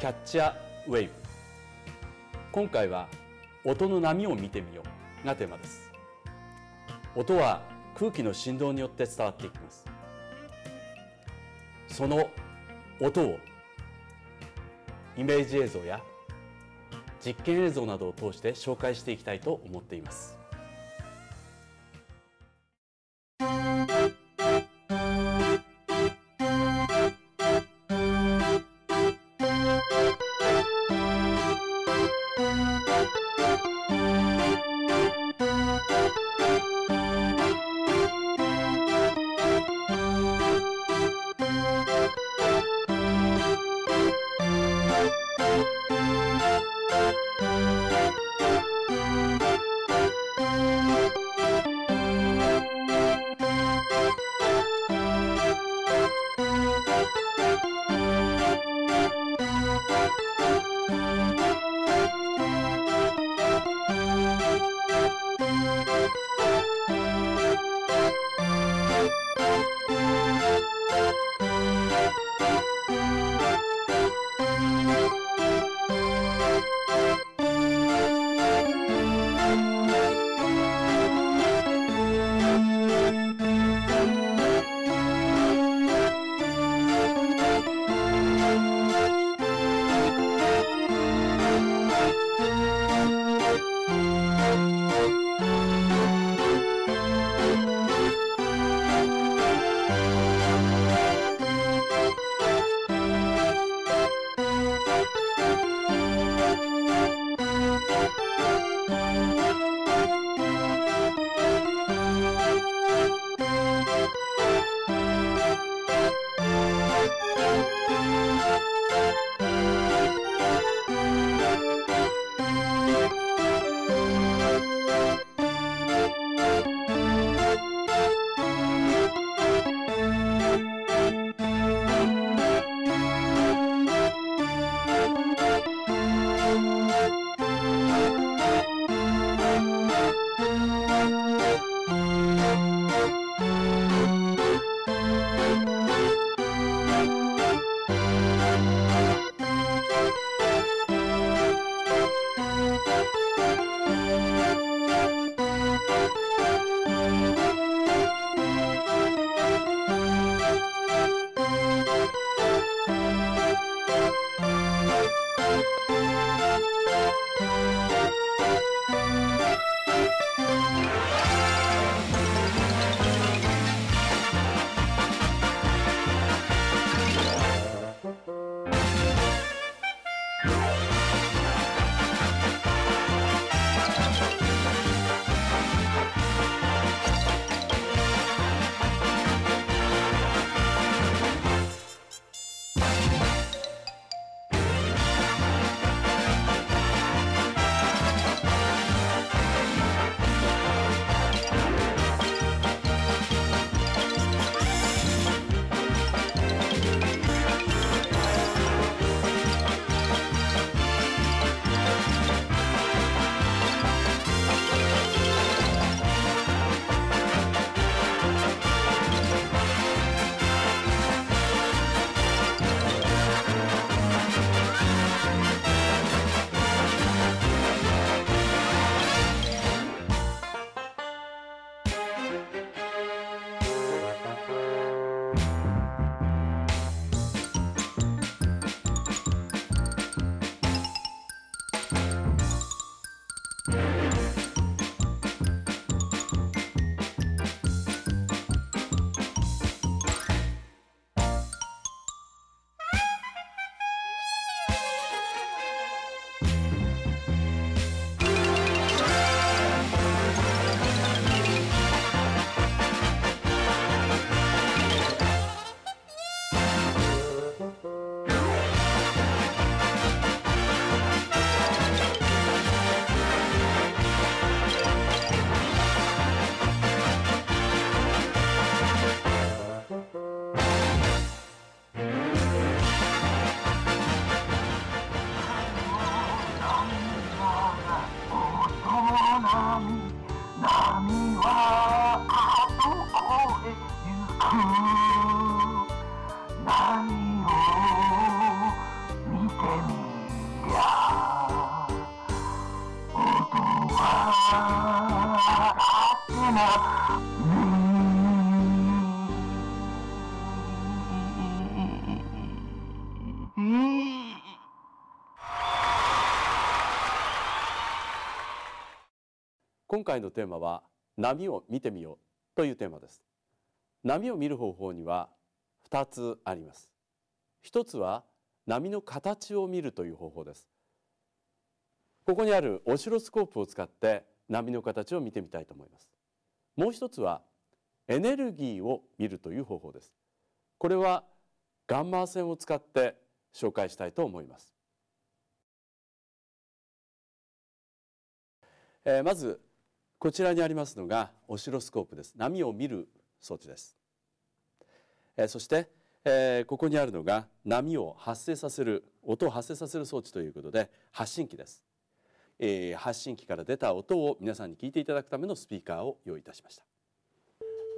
キャッチャーウェイブ今回は音の波を見てみようがテーマです。音は空気の振動によって伝わっていきます。その音をイメージ映像や実験映像などを通して紹介していきたいと思っています。今回のテーマは波を見てみようというテーマです。波を見る方法には2つあります。一つは波の形を見るという方法です。ここにあるオシロスコープを使って波の形を見てみたいと思います。もう一つはエネルギーを見るという方法です。これはガンマ線を使って紹介したいと思います。え、まずこちらにありますのがオシロスコープです。波を見る装置です、えー、そして、えー、ここにあるのが波を発生させる音を発生させる装置ということで発信機です、えー、発信機から出た音を皆さんに聞いていただくためのスピーカーを用意いたしました。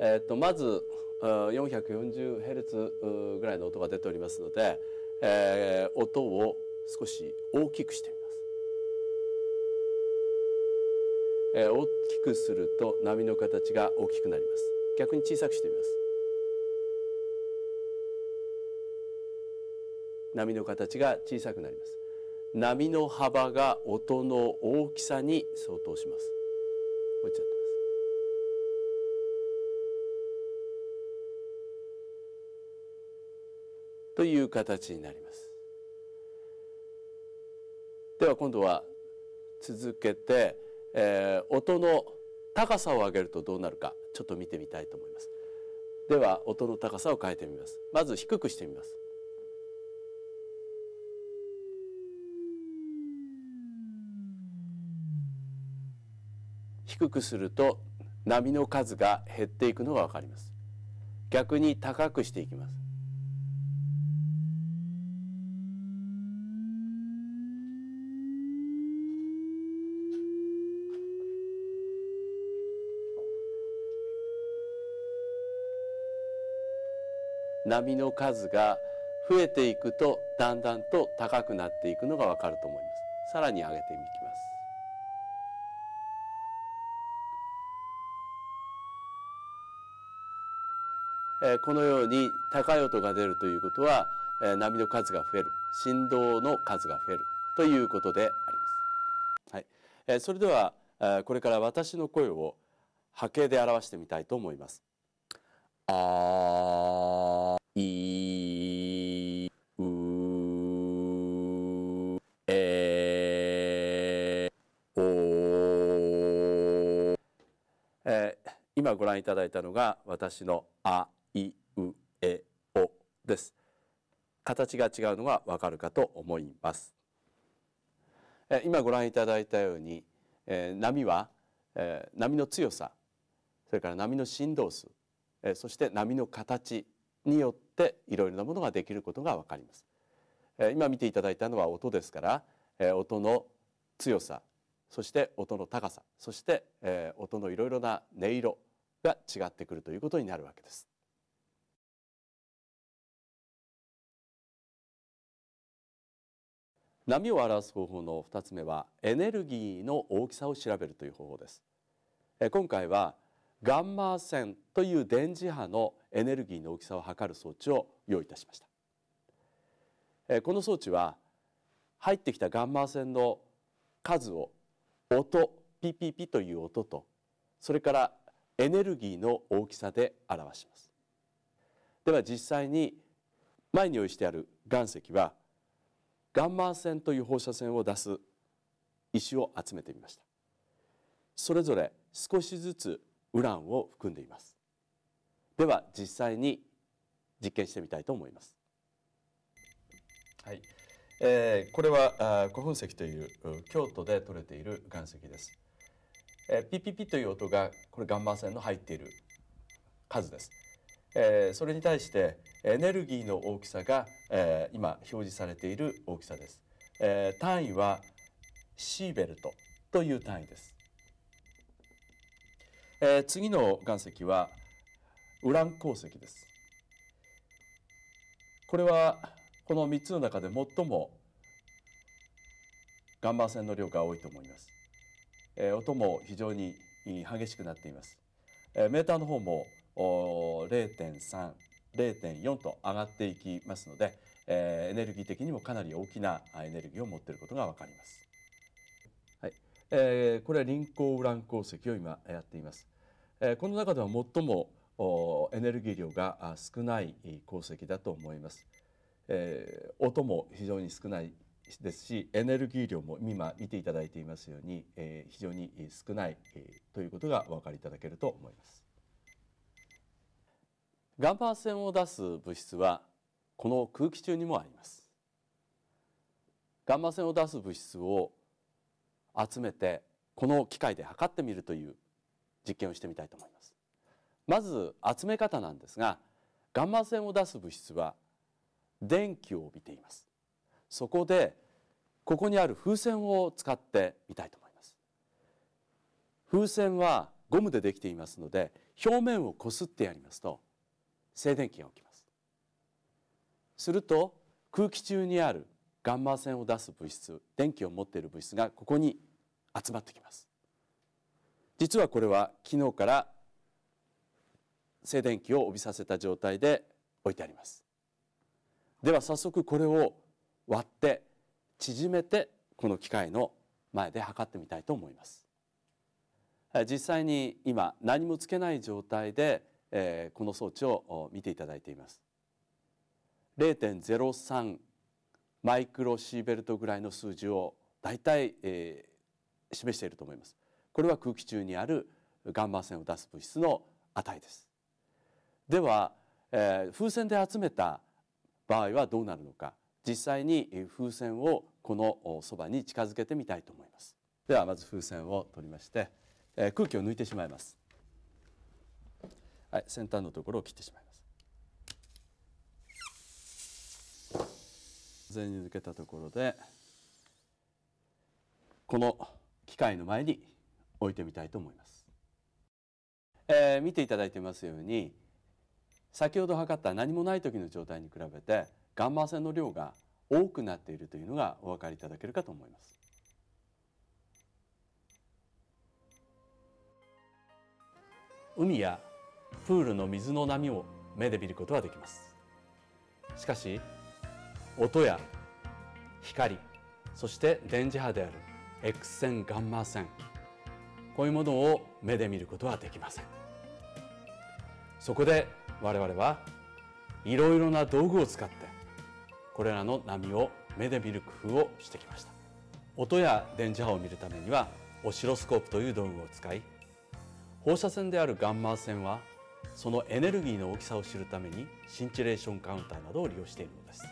えー、とまず 440Hz ぐらいの音が出ておりますので、えー、音を少し大きくしてみえー、大きくすると波の形が大きくなります。逆に小さくしてみます。波の形が小さくなります。波の幅が音の大きさに相当します。こうやってます。という形になります。では今度は続けてえー、音の高さを上げるとどうなるかちょっと見てみたいと思います。では音の高さを変えてみます。まず低くしてみます。低くすると波の数が減っていくのがわかります。逆に高くしていきます。波の数が増えていくとだんだんと高くなっていくのがわかると思います。さらに上げていきます。このように高い音が出るということは波の数が増える。振動の数が増えるということであります。はい、それではこれから私の声を波形で表してみたいと思います。あいうえおえー、今ご覧いただいたのが私のあいうえおです。形が違うのがわかるかと思います、えー、今ご覧いただいたように、えー、波は、えー、波の強さそれから波の振動数えそして波の形によっていろいろなものができることがわかります。今見ていただいたのは音ですから音の強さそして音の高さそして音のいろいろな音色が違ってくるということになるわけです。波を表す方法の2つ目はエネルギーの大きさを調べるという方法です。今回はガンマ線という電磁波のエネルギーの大きさを測る装置を用意いたしました。この装置は入ってきたガンマ線の数を音ピピピという音とそれからエネルギーの大きさで表します。では実際に前に用意してある岩石はガンマ線という放射線を出す石を集めてみました。それぞれ少しずつウランを含んでいます。では実際に実験してみたいと思います。はい、えー、これは古墳石という京都で採れている岩石です、えー、ピピピという音がこれガンマ線の入っている数です、えー、それに対してエネルギーの大きさが、えー、今表示されている大きさです、えー、単位はシーベルトという単位です。えー、次の岩石はウラン鉱石です。これはこの3つの中で最もガンマ線の量が多いと思います。えー、音も非常に激しくなっています。えメーターの方も0.3 0.4と上がっていきますので、えエネルギー的にもかなり大きなエネルギーを持っていることが分かります。はいえー、これはリンコウラン鉱石を今やっています。え、この中では最もエネルギー量が少ない鉱石だと思います。えー、音も非常に少ないですしエネルギー量も今見ていただいていますように、えー、非常に少ない、えー、ということがお分かりいただけると思います。ガンマ線を出す物質はこの空気中にもあります。ガンマ線を出す物質を集めてこの機械で測ってみるという実験をしてみたいと思います。まず集め方なんですがガンマ線を出す物質は電気を帯びています。そこでここにある風船を使ってみたいと思います。風船はゴムでできていますので表面をこすってやりますと静電気が起きます。すると空気中にあるガンマ線を出す物質電気を持っている物質がここに集まってきます。実はこれは昨日から静電気を帯びさせた状態で置いてあります。では早速これを割って縮めてこの機械の前で測ってみたいと思います。実際に今何もつけない状態で、えー、この装置を見ていただいています。0.03マイクロシーベルトぐらいの数字を大体、えー、示していると思います。これは空気中にあるガンマ線を出す物質の値です。では、えー、風船で集めた場合はどうなるのか。実際に風船をこのそばに近づけてみたいと思います。ではまず風船を取りまして、えー、空気を抜いてしまいます。はい先端のところを切ってしまいます。全に抜けたところでこの機械の前に置いてみたいと思います、えー、見ていただいてますように先ほど測った何もない時の状態に比べてガンマ線の量が多くなっているというのがお分かりいただけるかと思います。海やプールの水の波を目で見ることはできます。しかし音や光そして電磁波である X 線ガンマ線こういうものを目で見ることはできません。そこで我々はいろいろな道具を使ってこれらの波を目で見る工夫をしてきました音や電磁波を見るためにはオシロスコープという道具を使い放射線であるガンマ線はそのエネルギーの大きさを知るためにシンチレーションカウンターなどを利用しているのです